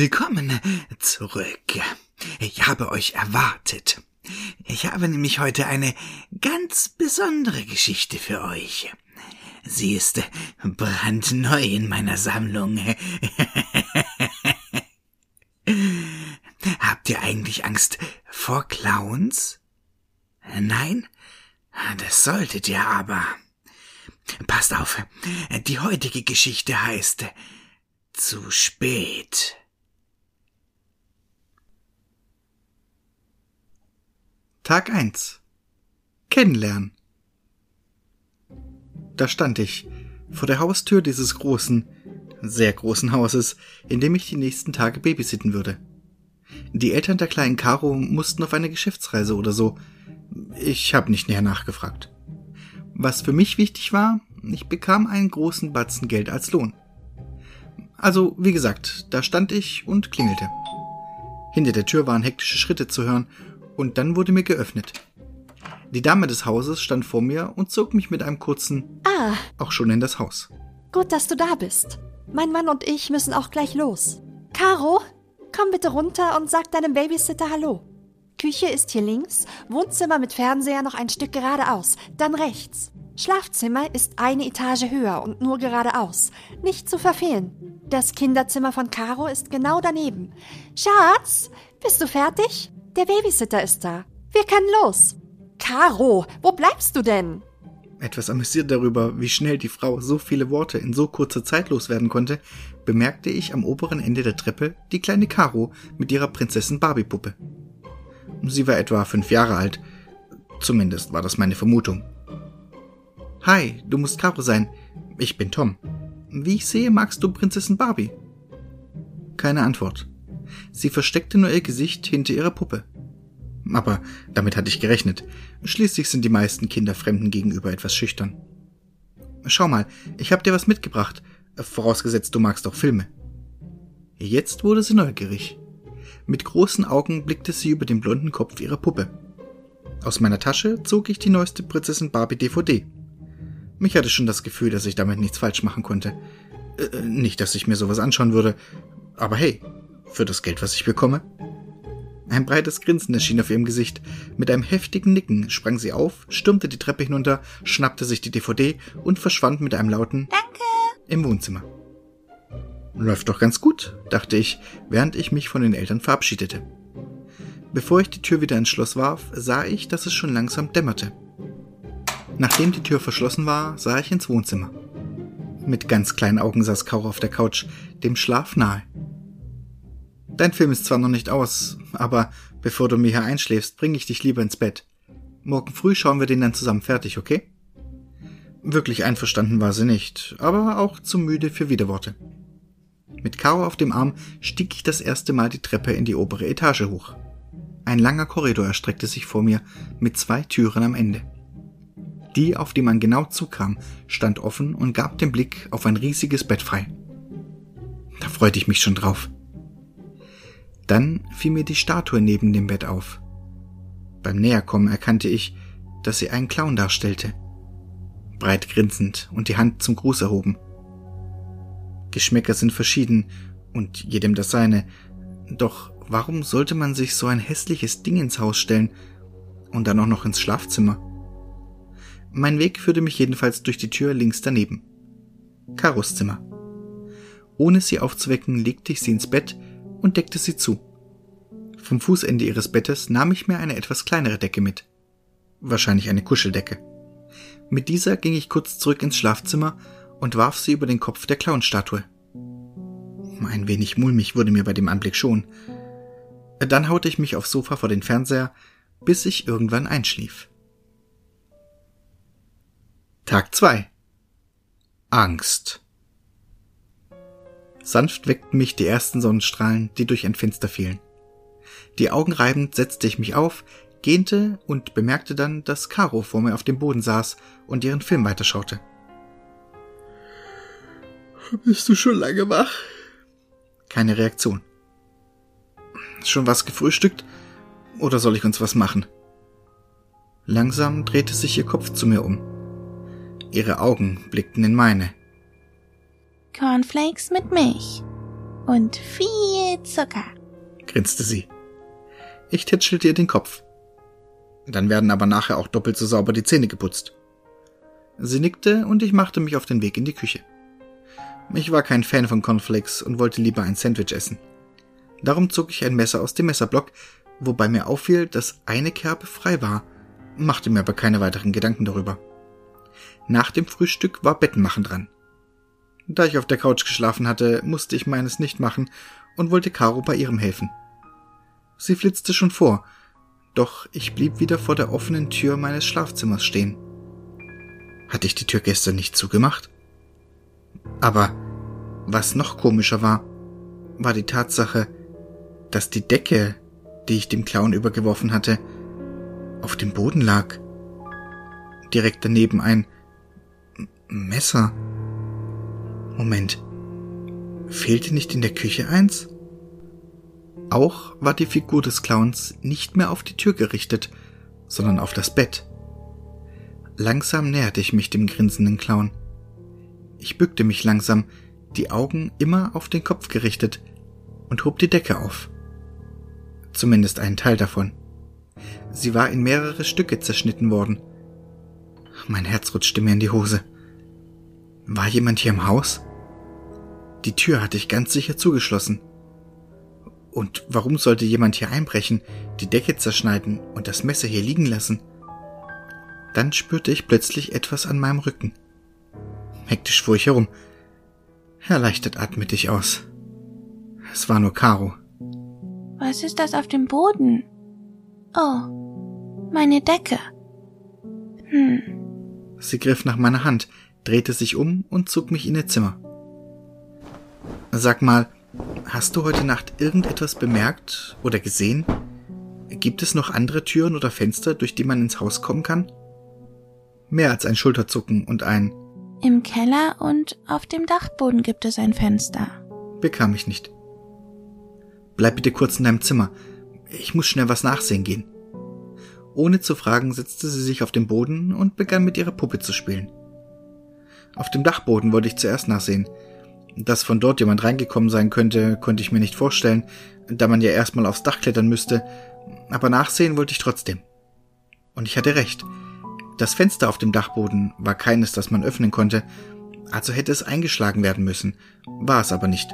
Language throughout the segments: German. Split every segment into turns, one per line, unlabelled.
Willkommen zurück. Ich habe euch erwartet. Ich habe nämlich heute eine ganz besondere Geschichte für euch. Sie ist brandneu in meiner Sammlung. Habt ihr eigentlich Angst vor Clowns? Nein? Das solltet ihr aber. Passt auf, die heutige Geschichte heißt Zu spät.
Tag 1 Kennenlernen Da stand ich vor der Haustür dieses großen, sehr großen Hauses, in dem ich die nächsten Tage babysitten würde. Die Eltern der kleinen Caro mussten auf eine Geschäftsreise oder so. Ich habe nicht näher nachgefragt. Was für mich wichtig war, ich bekam einen großen Batzen Geld als Lohn. Also, wie gesagt, da stand ich und klingelte. Hinter der Tür waren hektische Schritte zu hören und dann wurde mir geöffnet. Die Dame des Hauses stand vor mir und zog mich mit einem kurzen
Ah,
auch schon in das Haus.
gut, dass du da bist. Mein Mann und ich müssen auch gleich los. Caro, komm bitte runter und sag deinem Babysitter Hallo. Küche ist hier links, Wohnzimmer mit Fernseher noch ein Stück geradeaus, dann rechts. Schlafzimmer ist eine Etage höher und nur geradeaus. Nicht zu verfehlen. Das Kinderzimmer von Caro ist genau daneben. Schatz, bist du fertig? Der Babysitter ist da. Wir können los. Caro, wo bleibst du denn?
Etwas amüsiert darüber, wie schnell die Frau so viele Worte in so kurzer Zeit loswerden konnte, bemerkte ich am oberen Ende der Treppe die kleine Caro mit ihrer Prinzessin Barbie-Puppe. Sie war etwa fünf Jahre alt. Zumindest war das meine Vermutung. Hi, du musst Caro sein. Ich bin Tom. Wie ich sehe, magst du Prinzessin Barbie? Keine Antwort. Sie versteckte nur ihr Gesicht hinter ihrer Puppe. Aber damit hatte ich gerechnet. Schließlich sind die meisten Kinder Fremden gegenüber etwas schüchtern. Schau mal, ich hab dir was mitgebracht, vorausgesetzt du magst auch Filme. Jetzt wurde sie neugierig. Mit großen Augen blickte sie über den blonden Kopf ihrer Puppe. Aus meiner Tasche zog ich die neueste Prinzessin Barbie DVD. Mich hatte schon das Gefühl, dass ich damit nichts falsch machen konnte. Äh, nicht, dass ich mir sowas anschauen würde. Aber hey, für das Geld, was ich bekomme. Ein breites Grinsen erschien auf ihrem Gesicht. Mit einem heftigen Nicken sprang sie auf, stürmte die Treppe hinunter, schnappte sich die DVD und verschwand mit einem lauten Danke im Wohnzimmer. Läuft doch ganz gut, dachte ich, während ich mich von den Eltern verabschiedete. Bevor ich die Tür wieder ins Schloss warf, sah ich, dass es schon langsam dämmerte. Nachdem die Tür verschlossen war, sah ich ins Wohnzimmer. Mit ganz kleinen Augen saß Kaur auf der Couch, dem Schlaf nahe. Dein Film ist zwar noch nicht aus, aber bevor du mir hier einschläfst, bringe ich dich lieber ins Bett. Morgen früh schauen wir den dann zusammen fertig, okay? Wirklich einverstanden war sie nicht, aber auch zu müde für Widerworte. Mit Caro auf dem Arm stieg ich das erste Mal die Treppe in die obere Etage hoch. Ein langer Korridor erstreckte sich vor mir mit zwei Türen am Ende. Die, auf die man genau zukam, stand offen und gab den Blick auf ein riesiges Bett frei. Da freute ich mich schon drauf. Dann fiel mir die Statue neben dem Bett auf. Beim Näherkommen erkannte ich, dass sie einen Clown darstellte. Breit grinsend und die Hand zum Gruß erhoben. Geschmäcker sind verschieden und jedem das seine. Doch warum sollte man sich so ein hässliches Ding ins Haus stellen und dann auch noch ins Schlafzimmer? Mein Weg führte mich jedenfalls durch die Tür links daneben. Karos Zimmer. Ohne sie aufzuwecken, legte ich sie ins Bett und deckte sie zu. Vom Fußende ihres Bettes nahm ich mir eine etwas kleinere Decke mit. Wahrscheinlich eine Kuscheldecke. Mit dieser ging ich kurz zurück ins Schlafzimmer und warf sie über den Kopf der Clownstatue. Ein wenig mulmig wurde mir bei dem Anblick schon. Dann haute ich mich aufs Sofa vor den Fernseher, bis ich irgendwann einschlief. Tag 2 Angst Sanft weckten mich die ersten Sonnenstrahlen, die durch ein Fenster fielen. Die Augen reibend setzte ich mich auf, gähnte und bemerkte dann, dass Caro vor mir auf dem Boden saß und ihren Film weiterschaute. Bist du schon lange wach? Keine Reaktion. Schon was gefrühstückt? Oder soll ich uns was machen? Langsam drehte sich ihr Kopf zu mir um. Ihre Augen blickten in meine.
Cornflakes mit Milch. Und viel Zucker,
grinste sie. Ich tätschelte ihr den Kopf. Dann werden aber nachher auch doppelt so sauber die Zähne geputzt. Sie nickte und ich machte mich auf den Weg in die Küche. Ich war kein Fan von Cornflakes und wollte lieber ein Sandwich essen. Darum zog ich ein Messer aus dem Messerblock, wobei mir auffiel, dass eine Kerbe frei war, machte mir aber keine weiteren Gedanken darüber. Nach dem Frühstück war Bettenmachen dran. Da ich auf der Couch geschlafen hatte, musste ich meines nicht machen und wollte Caro bei ihrem helfen. Sie flitzte schon vor, doch ich blieb wieder vor der offenen Tür meines Schlafzimmers stehen. Hatte ich die Tür gestern nicht zugemacht? Aber was noch komischer war, war die Tatsache, dass die Decke, die ich dem Clown übergeworfen hatte, auf dem Boden lag. Direkt daneben ein Messer. Moment. Fehlte nicht in der Küche eins? Auch war die Figur des Clowns nicht mehr auf die Tür gerichtet, sondern auf das Bett. Langsam näherte ich mich dem grinsenden Clown. Ich bückte mich langsam, die Augen immer auf den Kopf gerichtet, und hob die Decke auf. Zumindest einen Teil davon. Sie war in mehrere Stücke zerschnitten worden. Mein Herz rutschte mir in die Hose. War jemand hier im Haus? Die Tür hatte ich ganz sicher zugeschlossen. Und warum sollte jemand hier einbrechen, die Decke zerschneiden und das Messer hier liegen lassen? Dann spürte ich plötzlich etwas an meinem Rücken. Hektisch fuhr ich herum. Erleichtert atmete ich aus. Es war nur Caro.
Was ist das auf dem Boden? Oh, meine Decke. Hm.
Sie griff nach meiner Hand, drehte sich um und zog mich in ihr Zimmer. Sag mal, hast du heute Nacht irgendetwas bemerkt oder gesehen? Gibt es noch andere Türen oder Fenster, durch die man ins Haus kommen kann? Mehr als ein Schulterzucken und ein
Im Keller und auf dem Dachboden gibt es ein Fenster.
Bekam ich nicht. Bleib bitte kurz in deinem Zimmer. Ich muss schnell was nachsehen gehen. Ohne zu fragen, setzte sie sich auf den Boden und begann mit ihrer Puppe zu spielen. Auf dem Dachboden wollte ich zuerst nachsehen. Dass von dort jemand reingekommen sein könnte, konnte ich mir nicht vorstellen, da man ja erstmal aufs Dach klettern müsste, aber nachsehen wollte ich trotzdem. Und ich hatte recht. Das Fenster auf dem Dachboden war keines, das man öffnen konnte, also hätte es eingeschlagen werden müssen, war es aber nicht.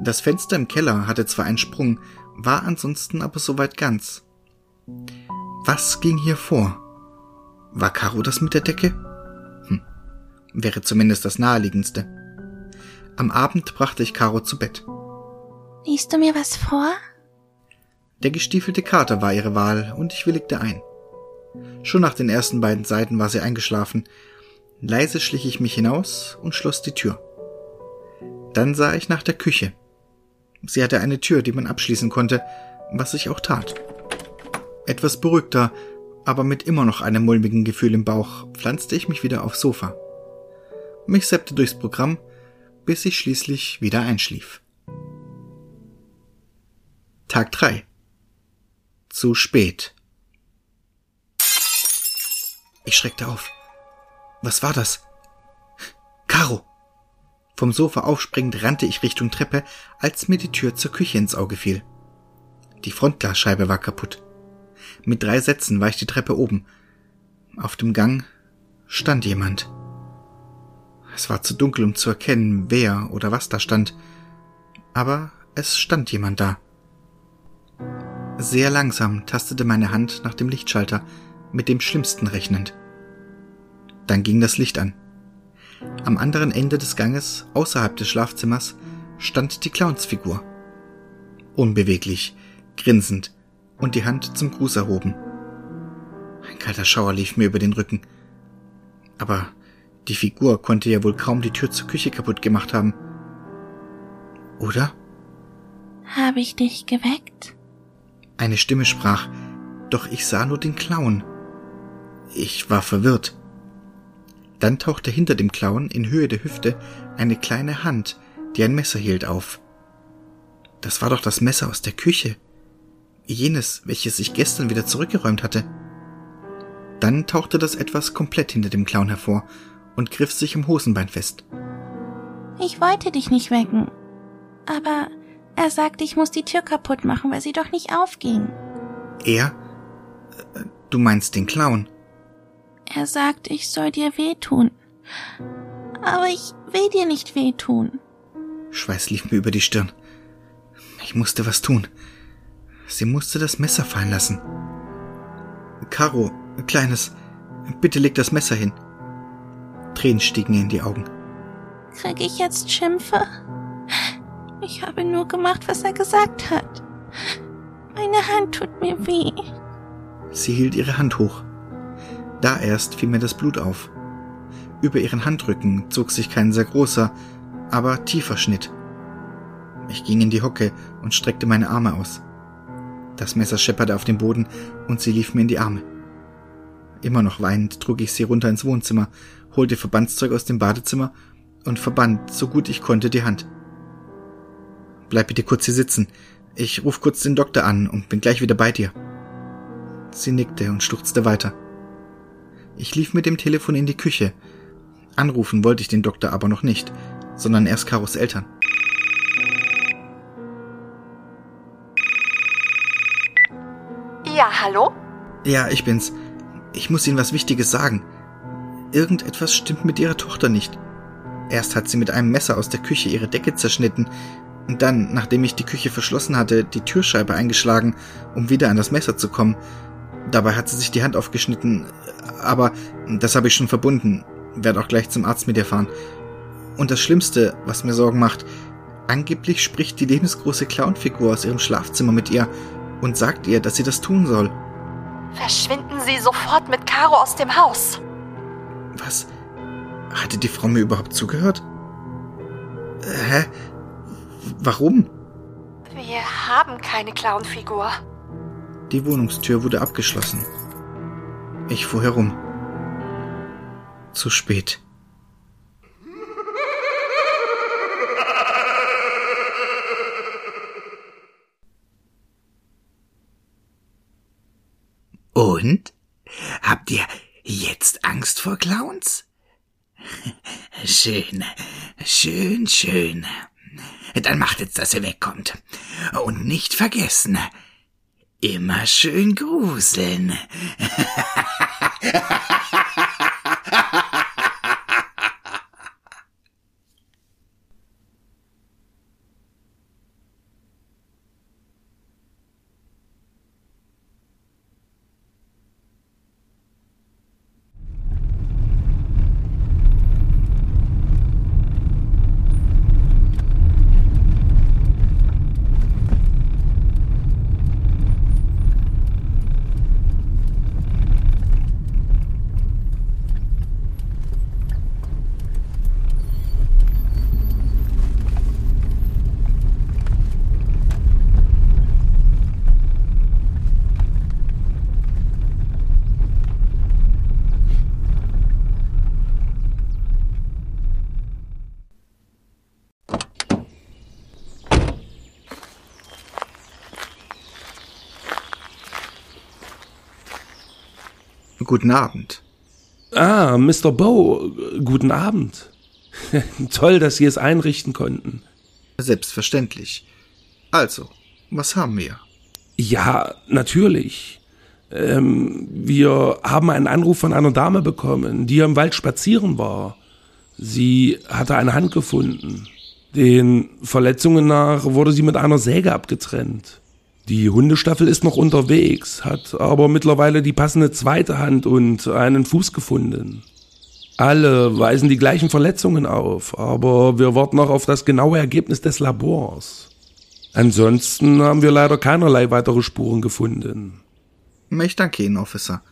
Das Fenster im Keller hatte zwar einen Sprung, war ansonsten aber soweit ganz. Was ging hier vor? War Caro das mit der Decke? Hm. Wäre zumindest das naheliegendste. Am Abend brachte ich Caro zu Bett.
Liest du mir was vor?
Der gestiefelte Kater war ihre Wahl und ich willigte ein. Schon nach den ersten beiden Seiten war sie eingeschlafen. Leise schlich ich mich hinaus und schloss die Tür. Dann sah ich nach der Küche. Sie hatte eine Tür, die man abschließen konnte, was ich auch tat. Etwas beruhigter, aber mit immer noch einem mulmigen Gefühl im Bauch, pflanzte ich mich wieder aufs Sofa. Mich seppte durchs Programm, bis ich schließlich wieder einschlief. Tag 3 Zu spät. Ich schreckte auf. Was war das? Caro! Vom Sofa aufspringend rannte ich Richtung Treppe, als mir die Tür zur Küche ins Auge fiel. Die Frontglasscheibe war kaputt. Mit drei Sätzen war ich die Treppe oben. Auf dem Gang stand jemand. Es war zu dunkel, um zu erkennen, wer oder was da stand. Aber es stand jemand da. Sehr langsam tastete meine Hand nach dem Lichtschalter, mit dem Schlimmsten rechnend. Dann ging das Licht an. Am anderen Ende des Ganges, außerhalb des Schlafzimmers, stand die Clownsfigur. Unbeweglich, grinsend und die Hand zum Gruß erhoben. Ein kalter Schauer lief mir über den Rücken. Aber die Figur konnte ja wohl kaum die Tür zur Küche kaputt gemacht haben. Oder?
Habe ich dich geweckt?
Eine Stimme sprach, doch ich sah nur den Clown. Ich war verwirrt. Dann tauchte hinter dem Clown in Höhe der Hüfte eine kleine Hand, die ein Messer hielt, auf. Das war doch das Messer aus der Küche. Jenes, welches ich gestern wieder zurückgeräumt hatte. Dann tauchte das etwas komplett hinter dem Clown hervor und griff sich am Hosenbein fest.
Ich wollte dich nicht wecken. Aber er sagte, ich muss die Tür kaputt machen, weil sie doch nicht aufging.
Er? Äh, du meinst den Clown?
Er sagt, ich soll dir wehtun. Aber ich will dir nicht wehtun.
Schweiß lief mir über die Stirn. Ich musste was tun. Sie musste das Messer fallen lassen. Caro, Kleines, bitte leg das Messer hin. Tränen stiegen ihr in die Augen.
Krieg ich jetzt Schimpfe? Ich habe nur gemacht, was er gesagt hat. Meine Hand tut mir weh.
Sie hielt ihre Hand hoch. Da erst fiel mir das Blut auf. Über ihren Handrücken zog sich kein sehr großer, aber tiefer Schnitt. Ich ging in die Hocke und streckte meine Arme aus. Das Messer schepperte auf dem Boden und sie lief mir in die Arme. Immer noch weinend trug ich sie runter ins Wohnzimmer, holte Verbandszeug aus dem Badezimmer und verband, so gut ich konnte, die Hand. Bleib bitte kurz hier sitzen. Ich ruf kurz den Doktor an und bin gleich wieder bei dir. Sie nickte und schluchzte weiter. Ich lief mit dem Telefon in die Küche. Anrufen wollte ich den Doktor aber noch nicht, sondern erst Karos Eltern.
Ja, hallo?
Ja, ich bin's. Ich muss Ihnen was Wichtiges sagen. Irgendetwas stimmt mit Ihrer Tochter nicht. Erst hat sie mit einem Messer aus der Küche ihre Decke zerschnitten, und dann, nachdem ich die Küche verschlossen hatte, die Türscheibe eingeschlagen, um wieder an das Messer zu kommen. Dabei hat sie sich die Hand aufgeschnitten, aber das habe ich schon verbunden, werde auch gleich zum Arzt mit ihr fahren. Und das Schlimmste, was mir Sorgen macht, angeblich spricht die lebensgroße Clownfigur aus ihrem Schlafzimmer mit ihr und sagt ihr, dass sie das tun soll.
Verschwinden Sie sofort mit Caro aus dem Haus.
Was? Hatte die Frau mir überhaupt zugehört? Hä? Warum?
Wir haben keine Clownfigur.
Die Wohnungstür wurde abgeschlossen. Ich fuhr herum. Zu spät.
Und? Habt ihr jetzt Angst vor Clowns? Schön, schön, schön. Dann macht jetzt, dass ihr wegkommt. Und nicht vergessen, immer schön gruseln.
Guten Abend.
Ah, Mr. Bow, guten Abend. Toll, dass Sie es einrichten konnten.
Selbstverständlich. Also, was haben wir?
Ja, natürlich. Ähm, wir haben einen Anruf von einer Dame bekommen, die im Wald spazieren war. Sie hatte eine Hand gefunden. Den Verletzungen nach wurde sie mit einer Säge abgetrennt. Die Hundestaffel ist noch unterwegs, hat aber mittlerweile die passende zweite Hand und einen Fuß gefunden. Alle weisen die gleichen Verletzungen auf, aber wir warten noch auf das genaue Ergebnis des Labors. Ansonsten haben wir leider keinerlei weitere Spuren gefunden.
Ich danke Ihnen, Officer.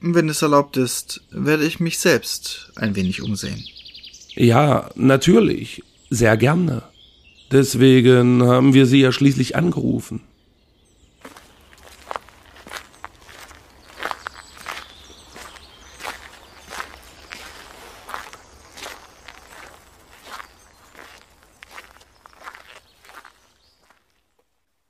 Wenn es erlaubt ist, werde ich mich selbst ein wenig umsehen.
Ja, natürlich. Sehr gerne. Deswegen haben wir Sie ja schließlich angerufen.